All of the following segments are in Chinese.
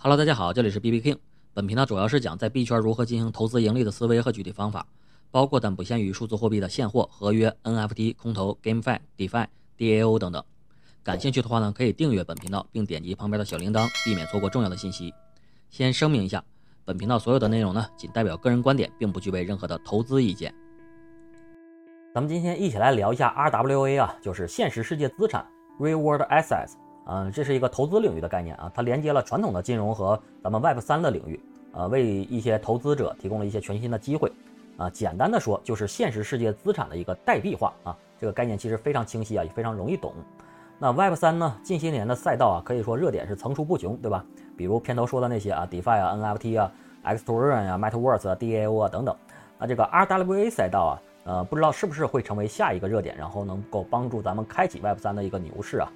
Hello，大家好，这里是 B B King。本频道主要是讲在币圈如何进行投资盈利的思维和具体方法，包括但不限于数字货币的现货、合约、NFT、空投、GameFi、DeFi、DAO 等等。感兴趣的话呢，可以订阅本频道，并点击旁边的小铃铛，避免错过重要的信息。先声明一下，本频道所有的内容呢，仅代表个人观点，并不具备任何的投资意见。咱们今天一起来聊一下 RWA 啊，就是现实世界资产 （Real World Assets）。嗯，这是一个投资领域的概念啊，它连接了传统的金融和咱们 Web 三的领域，呃，为一些投资者提供了一些全新的机会。啊，简单的说，就是现实世界资产的一个代币化啊，这个概念其实非常清晰啊，也非常容易懂。那 Web 三呢，近些年的赛道啊，可以说热点是层出不穷，对吧？比如片头说的那些啊，DeFi 啊，NFT 啊，xToken 啊，MetaVerse 啊，DAO 啊等等。那这个 RWA 赛道啊，呃，不知道是不是会成为下一个热点，然后能够帮助咱们开启 Web 三的一个牛市啊？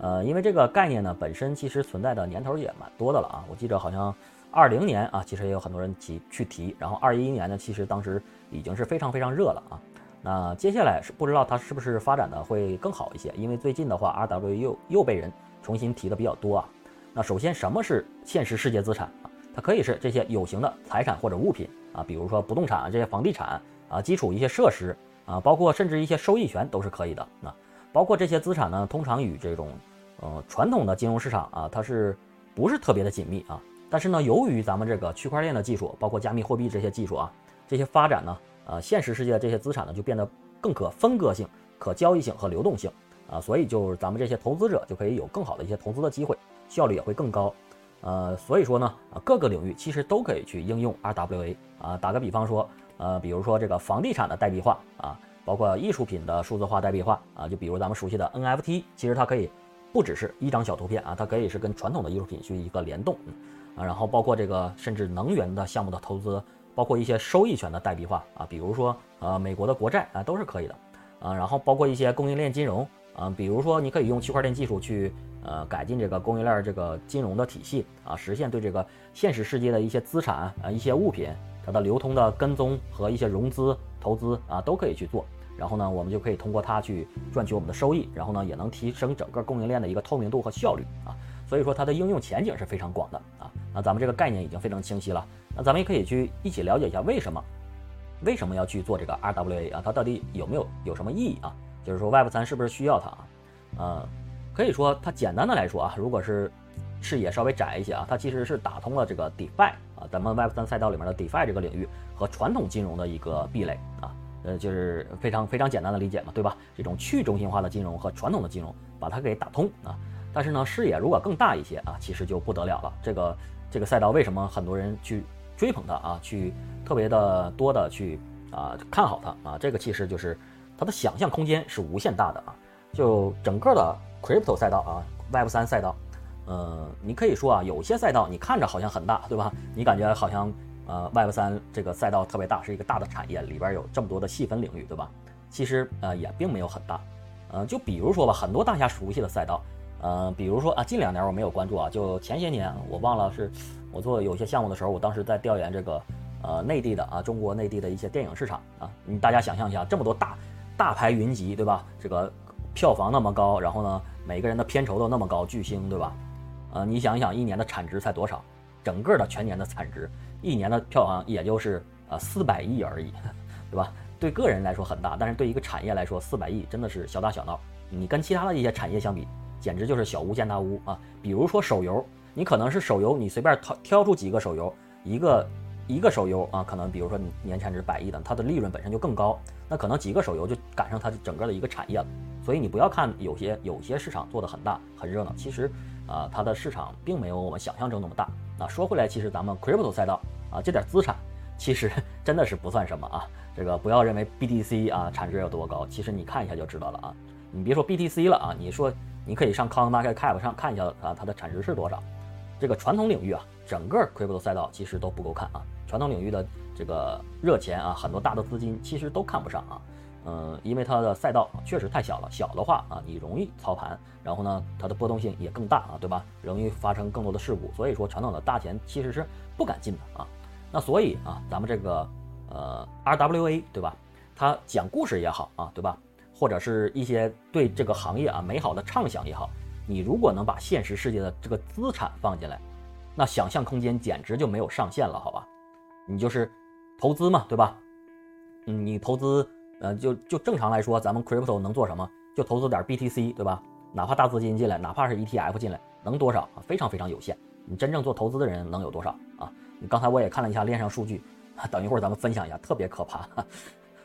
呃，因为这个概念呢，本身其实存在的年头也蛮多的了啊。我记得好像二零年啊，其实也有很多人提去提，然后二一年呢，其实当时已经是非常非常热了啊。那接下来是不知道它是不是发展的会更好一些，因为最近的话，RW 又又被人重新提的比较多啊。那首先，什么是现实世界资产啊？它可以是这些有形的财产或者物品啊，比如说不动产啊这些房地产啊，基础一些设施啊，包括甚至一些收益权都是可以的。那包括这些资产呢，通常与这种呃传统的金融市场啊，它是不是特别的紧密啊？但是呢，由于咱们这个区块链的技术，包括加密货币这些技术啊，这些发展呢，呃，现实世界的这些资产呢，就变得更可分割性、可交易性和流动性啊，所以就是咱们这些投资者就可以有更好的一些投资的机会，效率也会更高。呃，所以说呢，各个领域其实都可以去应用 RWA 啊。打个比方说，呃，比如说这个房地产的代币化啊。包括艺术品的数字化代币化啊，就比如咱们熟悉的 NFT，其实它可以不只是一张小图片啊，它可以是跟传统的艺术品去一个联动啊。然后包括这个甚至能源的项目的投资，包括一些收益权的代币化啊，比如说呃美国的国债啊都是可以的啊。然后包括一些供应链金融啊，比如说你可以用区块链技术去呃改进这个供应链这个金融的体系啊，实现对这个现实世界的一些资产啊、一些物品它的流通的跟踪和一些融资投资啊都可以去做。然后呢，我们就可以通过它去赚取我们的收益，然后呢，也能提升整个供应链的一个透明度和效率啊。所以说它的应用前景是非常广的啊。那咱们这个概念已经非常清晰了，那咱们也可以去一起了解一下为什么，为什么要去做这个 RWA 啊？它到底有没有有什么意义啊？就是说 Web 三是不是需要它啊？呃，可以说它简单的来说啊，如果是视野稍微窄一些啊，它其实是打通了这个 DeFi 啊，咱们 Web 三赛道里面的 DeFi 这个领域和传统金融的一个壁垒啊。呃，就是非常非常简单的理解嘛，对吧？这种去中心化的金融和传统的金融，把它给打通啊。但是呢，视野如果更大一些啊，其实就不得了了。这个这个赛道为什么很多人去追捧它啊？去特别的多的去啊看好它啊？这个其实就是它的想象空间是无限大的啊。就整个的 crypto 赛道啊，Web 三赛道，呃，你可以说啊，有些赛道你看着好像很大，对吧？你感觉好像。呃，Web 三这个赛道特别大，是一个大的产业，里边有这么多的细分领域，对吧？其实呃也并没有很大，呃，就比如说吧，很多大家熟悉的赛道，呃，比如说啊，近两年我没有关注啊，就前些年我忘了是我做有些项目的时候，我当时在调研这个呃内地的啊，中国内地的一些电影市场啊，你大家想象一下，这么多大大牌云集，对吧？这个票房那么高，然后呢，每个人的片酬都那么高，巨星，对吧？呃，你想一想，一年的产值才多少？整个的全年的产值，一年的票房也就是呃四百亿而已，对吧？对个人来说很大，但是对一个产业来说，四百亿真的是小打小闹。你跟其他的一些产业相比，简直就是小巫见大巫啊！比如说手游，你可能是手游，你随便挑挑出几个手游，一个一个手游啊，可能比如说你年产值百亿的，它的利润本身就更高，那可能几个手游就赶上它整个的一个产业了。所以你不要看有些有些市场做得很大很热闹，其实啊，它的市场并没有我们想象中那么大。那说回来，其实咱们 crypto 赛道啊，这点资产其实 真的是不算什么啊。这个不要认为 BTC 啊产值有多高，其实你看一下就知道了啊。你别说 BTC 了啊，你说你可以上 CoinMarketCap 上看一下啊，它的产值是多少。这个传统领域啊，整个 crypto 赛道其实都不够看啊。传统领域的这个热钱啊，很多大的资金其实都看不上啊。嗯，因为它的赛道确实太小了，小的话啊，你容易操盘，然后呢，它的波动性也更大啊，对吧？容易发生更多的事故，所以说传统的大钱其实是不敢进的啊。那所以啊，咱们这个呃 RWA 对吧？它讲故事也好啊，对吧？或者是一些对这个行业啊美好的畅想也好，你如果能把现实世界的这个资产放进来，那想象空间简直就没有上限了，好吧？你就是投资嘛，对吧？嗯，你投资，呃，就就正常来说，咱们 crypto 能做什么？就投资点 BTC，对吧？哪怕大资金进来，哪怕是 ETF 进来，能多少啊？非常非常有限。你真正做投资的人能有多少啊？刚才我也看了一下链上数据，等一会儿咱们分享一下，特别可怕。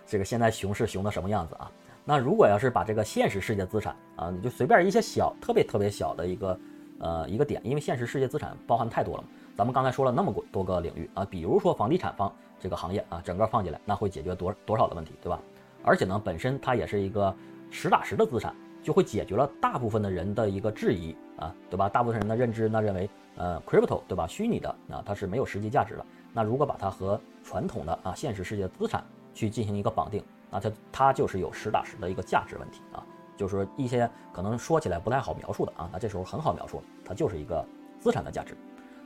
这个现在熊市熊的什么样子啊？那如果要是把这个现实世界资产啊，你就随便一些小、特别特别小的一个呃一个点，因为现实世界资产包含太多了嘛。咱们刚才说了那么多个领域啊，比如说房地产方这个行业啊，整个放进来，那会解决多多少的问题，对吧？而且呢，本身它也是一个实打实的资产，就会解决了大部分的人的一个质疑啊，对吧？大部分人的认知呢认为，呃，crypto 对吧？虚拟的啊，它是没有实际价值的。那如果把它和传统的啊现实世界资产去进行一个绑定。那它它就是有实打实的一个价值问题啊，就是说一些可能说起来不太好描述的啊，那这时候很好描述，它就是一个资产的价值，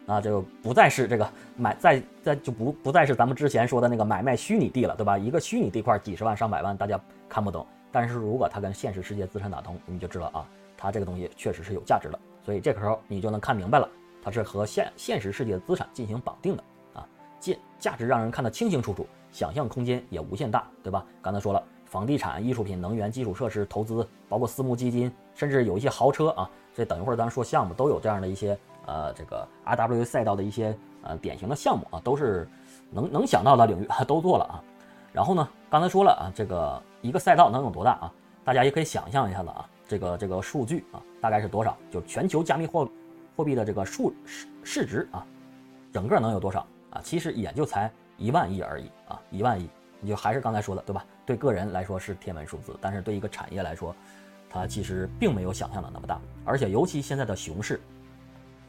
那就不再是这个买再再就不不再是咱们之前说的那个买卖虚拟地了，对吧？一个虚拟地块几十万上百万，大家看不懂，但是如果它跟现实世界资产打通，你就知道啊，它这个东西确实是有价值的，所以这个时候你就能看明白了，它是和现现实世界的资产进行绑定的啊，价价值让人看得清清楚楚。想象空间也无限大，对吧？刚才说了，房地产、艺术品、能源、基础设施投资，包括私募基金，甚至有一些豪车啊。这等一会儿咱说项目都有这样的一些呃，这个 RW 赛道的一些呃典型的项目啊，都是能能想到的领域都做了啊。然后呢，刚才说了啊，这个一个赛道能有多大啊？大家也可以想象一下子啊，这个这个数据啊，大概是多少？就全球加密货币货币的这个数市市值啊，整个能有多少啊？其实也就才。一万亿而已啊，一万亿，你就还是刚才说的对吧？对个人来说是天文数字，但是对一个产业来说，它其实并没有想象的那么大。而且尤其现在的熊市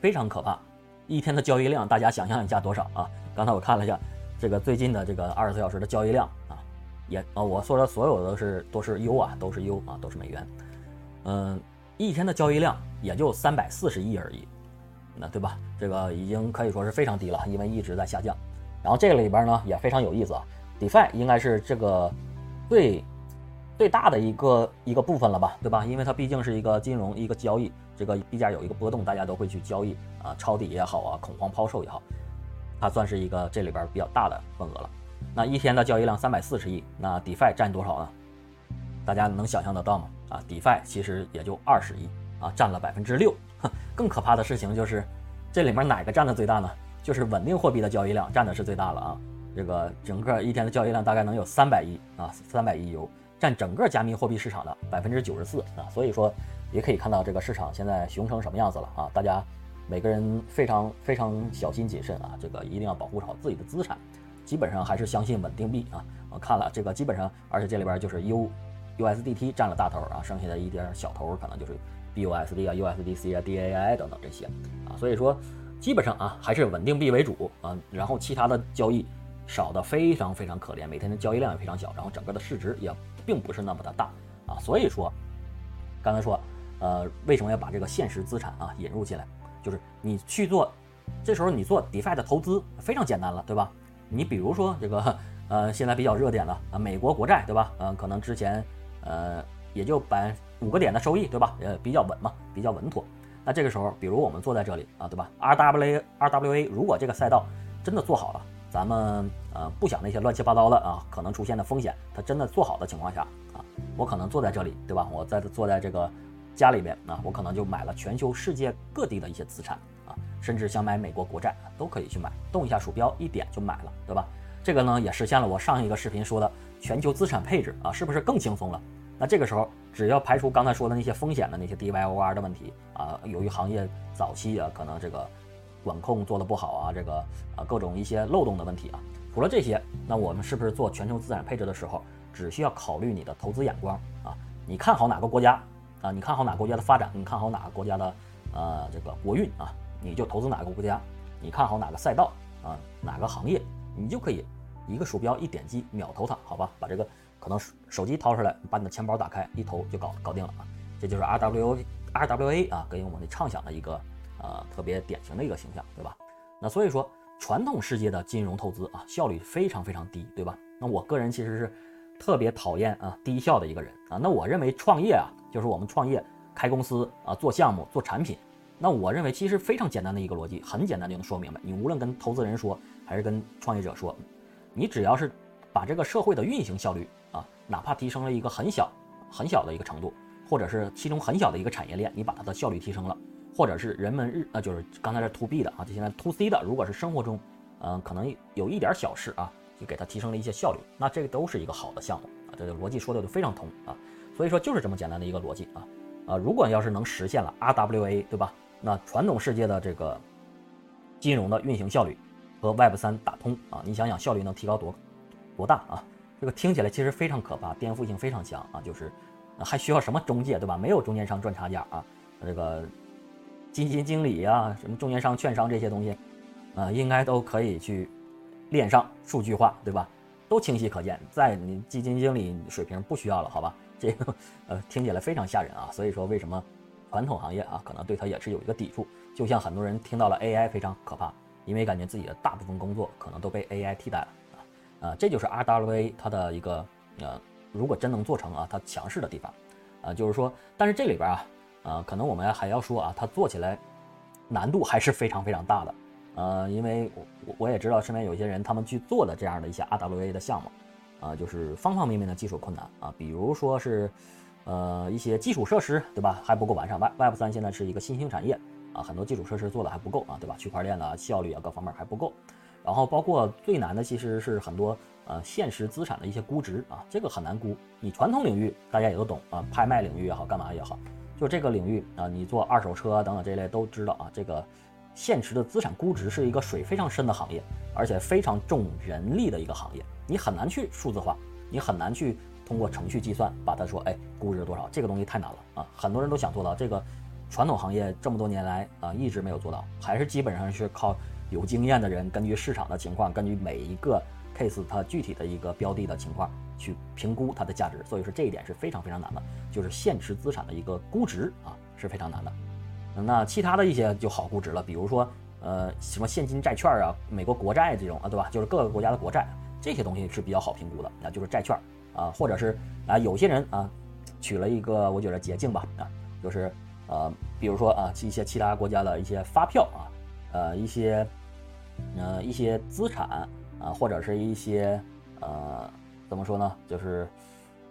非常可怕，一天的交易量，大家想象一下多少啊？刚才我看了一下这个最近的这个二十四小时的交易量啊，也啊，我说的所有的都是都是 U 啊，都是 U 啊，都是美元。嗯，一天的交易量也就三百四十亿而已，那对吧？这个已经可以说是非常低了，因为一直在下降。然后这个里边呢也非常有意思啊，DeFi 应该是这个最最大的一个一个部分了吧，对吧？因为它毕竟是一个金融一个交易，这个币价有一个波动，大家都会去交易啊，抄底也好啊，恐慌抛售也好，它算是一个这里边比较大的份额了。那一天的交易量三百四十亿，那 DeFi 占多少呢？大家能想象得到吗？啊，DeFi 其实也就二十亿啊，占了百分之六。更可怕的事情就是这里面哪个占的最大呢？就是稳定货币的交易量占的是最大了啊，这个整个一天的交易量大概能有三百亿啊，三百亿 U，占整个加密货币市场的百分之九十四啊，所以说也可以看到这个市场现在熊成什么样子了啊，大家每个人非常非常小心谨慎啊，这个一定要保护好自己的资产，基本上还是相信稳定币啊，我看了这个基本上，而且这里边就是 U USDT 占了大头啊，剩下的一点小头可能就是 BUSD 啊、USDC 啊、DAI 等等这些啊，所以说。基本上啊，还是稳定币为主啊，然后其他的交易少的非常非常可怜，每天的交易量也非常小，然后整个的市值也并不是那么的大啊，所以说，刚才说，呃，为什么要把这个现实资产啊引入进来？就是你去做，这时候你做 DeFi 的投资非常简单了，对吧？你比如说这个，呃，现在比较热点了啊，美国国债，对吧？嗯，可能之前，呃，也就百五个点的收益，对吧？呃，比较稳嘛，比较稳妥。那这个时候，比如我们坐在这里啊，对吧？RWA RWA 如果这个赛道真的做好了，咱们呃不想那些乱七八糟的啊可能出现的风险，它真的做好的情况下啊，我可能坐在这里，对吧？我在坐在这个家里边啊，我可能就买了全球世界各地的一些资产啊，甚至想买美国国债都可以去买，动一下鼠标一点就买了，对吧？这个呢也实现了我上一个视频说的全球资产配置啊，是不是更轻松了？那这个时候，只要排除刚才说的那些风险的那些 DYOR 的问题啊，由于行业早期啊，可能这个管控做的不好啊，这个啊各种一些漏洞的问题啊，除了这些，那我们是不是做全球资产配置的时候，只需要考虑你的投资眼光啊？你看好哪个国家啊？你看好哪个国家的发展？你看好哪个国家的呃这个国运啊？你就投资哪个国家？你看好哪个赛道啊？哪个行业？你就可以一个鼠标一点击秒投它，好吧？把这个。可能手机掏出来，把你的钱包打开，一投就搞搞定了啊！这就是 R W R W A 啊，给我们的畅想的一个呃特别典型的一个形象，对吧？那所以说，传统世界的金融投资啊，效率非常非常低，对吧？那我个人其实是特别讨厌啊低效的一个人啊。那我认为创业啊，就是我们创业开公司啊，做项目做产品，那我认为其实非常简单的一个逻辑，很简单就能说明白。你无论跟投资人说，还是跟创业者说，你只要是把这个社会的运行效率，哪怕提升了一个很小、很小的一个程度，或者是其中很小的一个产业链，你把它的效率提升了，或者是人们日啊，就是刚才是 to B 的啊，就现在 to C 的，如果是生活中，嗯，可能有一点小事啊，就给它提升了一些效率，那这个都是一个好的项目啊，这个逻辑说的就非常通啊。所以说就是这么简单的一个逻辑啊，啊，如果要是能实现了 RWA，对吧？那传统世界的这个金融的运行效率和 Web 三打通啊，你想想效率能提高多多大啊？这个听起来其实非常可怕，颠覆性非常强啊，就是还需要什么中介对吧？没有中间商赚差价啊，这个基金经理呀，什么中间商、券商这些东西啊，应该都可以去链上数据化对吧？都清晰可见，在你基金经理水平不需要了，好吧？这个呃听起来非常吓人啊，所以说为什么传统行业啊可能对它也是有一个抵触？就像很多人听到了 AI 非常可怕，因为感觉自己的大部分工作可能都被 AI 替代了啊，这就是 RWA 它的一个呃，如果真能做成啊，它强势的地方啊，就是说，但是这里边啊啊，可能我们还要说啊，它做起来难度还是非常非常大的呃，因为我我也知道身边有一些人他们去做的这样的一些 RWA 的项目。啊，就是方方面面的技术困难啊，比如说是，呃，一些基础设施，对吧，还不够完善。Web Web 三现在是一个新兴产业啊，很多基础设施做的还不够啊，对吧？区块链啊，效率啊，各方面还不够。然后包括最难的其实是很多呃现实资产的一些估值啊，这个很难估。你传统领域大家也都懂啊，拍卖领域也好，干嘛也好，就这个领域啊，你做二手车等等这类都知道啊，这个现实的资产估值是一个水非常深的行业，而且非常重人力的一个行业。你很难去数字化，你很难去通过程序计算把它说，哎，估值多少？这个东西太难了啊！很多人都想做到，这个传统行业这么多年来啊一直没有做到，还是基本上是靠有经验的人根据市场的情况，根据每一个 case 它具体的一个标的的情况去评估它的价值。所以说这一点是非常非常难的，就是现实资产的一个估值啊是非常难的。那其他的一些就好估值了，比如说呃什么现金债券啊、美国国债这种啊，对吧？就是各个国家的国债。这些东西是比较好评估的啊，就是债券啊，或者是啊，有些人啊，取了一个我觉得捷径吧啊，就是呃，比如说啊，一些其他国家的一些发票啊，呃，一些呃一些资产啊，或者是一些呃，怎么说呢，就是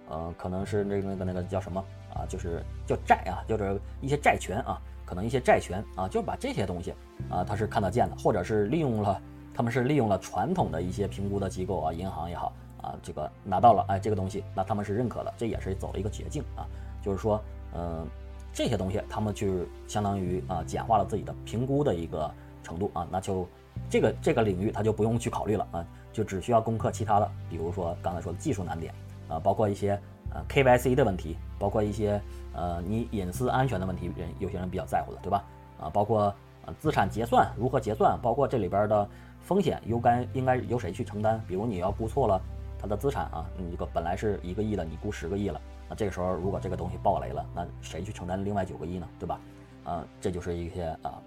呃，可能是那个那个那个叫什么啊，就是叫债啊，就是一些债权啊，可能一些债权啊，就把这些东西啊，他是看得见的，或者是利用了。他们是利用了传统的一些评估的机构啊，银行也好啊，这个拿到了哎这个东西，那他们是认可的，这也是走了一个捷径啊，就是说，嗯，这些东西他们就相当于啊简化了自己的评估的一个程度啊，那就这个这个领域他就不用去考虑了啊，就只需要攻克其他的，比如说刚才说的技术难点啊，包括一些呃 KYC 的问题，包括一些呃你隐私安全的问题，人有些人比较在乎的，对吧？啊，包括呃资产结算如何结算，包括这里边的。风险由该应该由谁去承担？比如你要估错了，它的资产啊，你这个本来是一个亿的，你估十个亿了，那这个时候如果这个东西爆雷了，那谁去承担另外九个亿呢？对吧？啊，这就是一些啊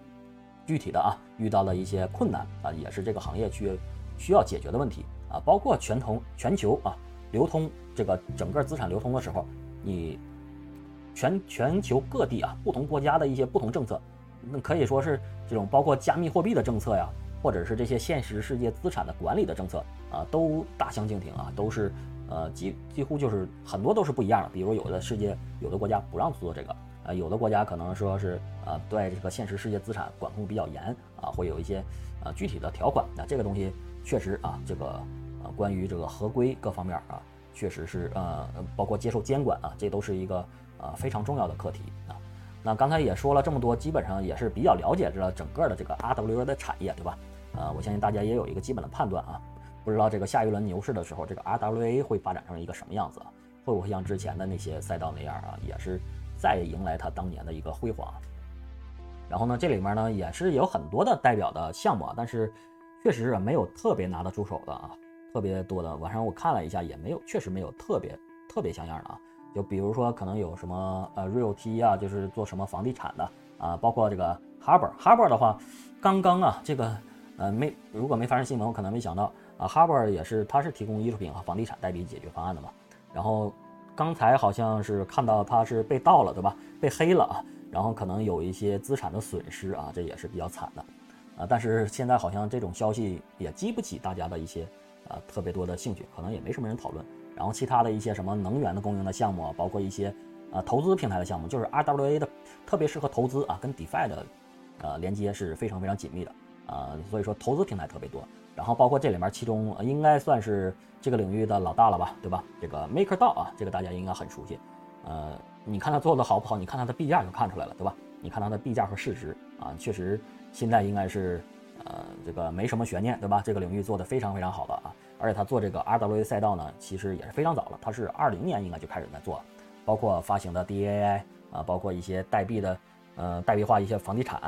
具体的啊遇到了一些困难啊，也是这个行业去需要解决的问题啊，包括全通全球啊流通这个整个资产流通的时候，你全全球各地啊不同国家的一些不同政策，那可以说是这种包括加密货币的政策呀。或者是这些现实世界资产的管理的政策啊，都大相径庭啊，都是呃几几乎就是很多都是不一样的。比如有的世界有的国家不让做这个啊，有的国家可能说是啊对这个现实世界资产管控比较严啊，会有一些啊具体的条款。那这个东西确实啊，这个呃关于这个合规各方面啊，确实是呃包括接受监管啊，这都是一个呃非常重要的课题啊。那刚才也说了这么多，基本上也是比较了解这整个的这个 RWA 的产业，对吧？呃，我相信大家也有一个基本的判断啊。不知道这个下一轮牛市的时候，这个 RWA 会发展成一个什么样子？会不会像之前的那些赛道那样啊，也是再迎来它当年的一个辉煌？然后呢，这里面呢也是有很多的代表的项目啊，但是确实是没有特别拿得出手的啊，特别多的。晚上我看了一下，也没有，确实没有特别特别像样的啊。就比如说可能有什么呃 Realty 啊，就是做什么房地产的啊，包括这个 Harbor Harbor 的话，刚刚啊这个。呃，没，如果没发生新闻，我可能没想到啊。Harbor 也是，它是提供艺术品和房地产代币解决方案的嘛。然后刚才好像是看到它是被盗了，对吧？被黑了啊。然后可能有一些资产的损失啊，这也是比较惨的，啊，但是现在好像这种消息也激不起大家的一些呃特别多的兴趣，可能也没什么人讨论。然后其他的一些什么能源的供应的项目啊，包括一些呃投资平台的项目，就是 RWA 的特别适合投资啊，跟 DeFi 的呃连接是非常非常紧密的呃，所以说投资平台特别多。然后包括这里面其中应该算是这个领域的老大了吧，对吧？这个 MakerDAO 啊，这个大家应该很熟悉。呃，你看它做的好不好？你看它的币价就看出来了，对吧？你看它的币价和市值啊，确实现在应该是呃这个没什么悬念，对吧？这个领域做的非常非常好了啊。而且它做这个 RWA 赛道呢，其实也是非常早了，它是二零年应该就开始在做，包括发行的 DAI 啊，包括一些代币的，呃，代币化一些房地产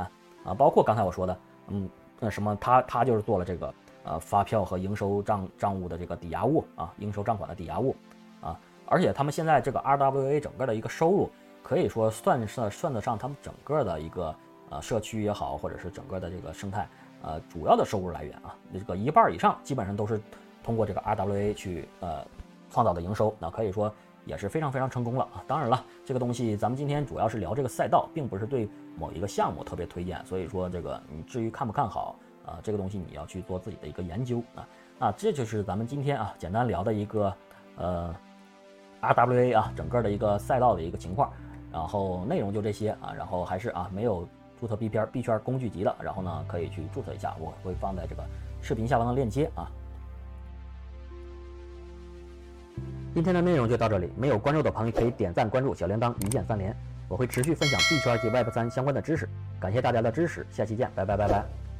啊，包括刚才我说的，嗯，那什么，他他就是做了这个呃发票和应收账账务的这个抵押物啊，应收账款的抵押物啊，而且他们现在这个 RWA 整个的一个收入，可以说算是算得上他们整个的一个呃社区也好，或者是整个的这个生态呃主要的收入来源啊，这个一半以上基本上都是。通过这个 RWA 去呃创造的营收，那可以说也是非常非常成功了啊！当然了，这个东西咱们今天主要是聊这个赛道，并不是对某一个项目特别推荐，所以说这个你至于看不看好啊，这个东西你要去做自己的一个研究啊。那这就是咱们今天啊简单聊的一个呃 RWA 啊整个的一个赛道的一个情况，然后内容就这些啊，然后还是啊没有注册币圈币圈工具集的，然后呢可以去注册一下，我会放在这个视频下方的链接啊。今天的内容就到这里，没有关注的朋友可以点赞关注小铃铛一键三连，我会持续分享币圈及 Web 三相关的知识，感谢大家的支持，下期见，拜拜拜拜。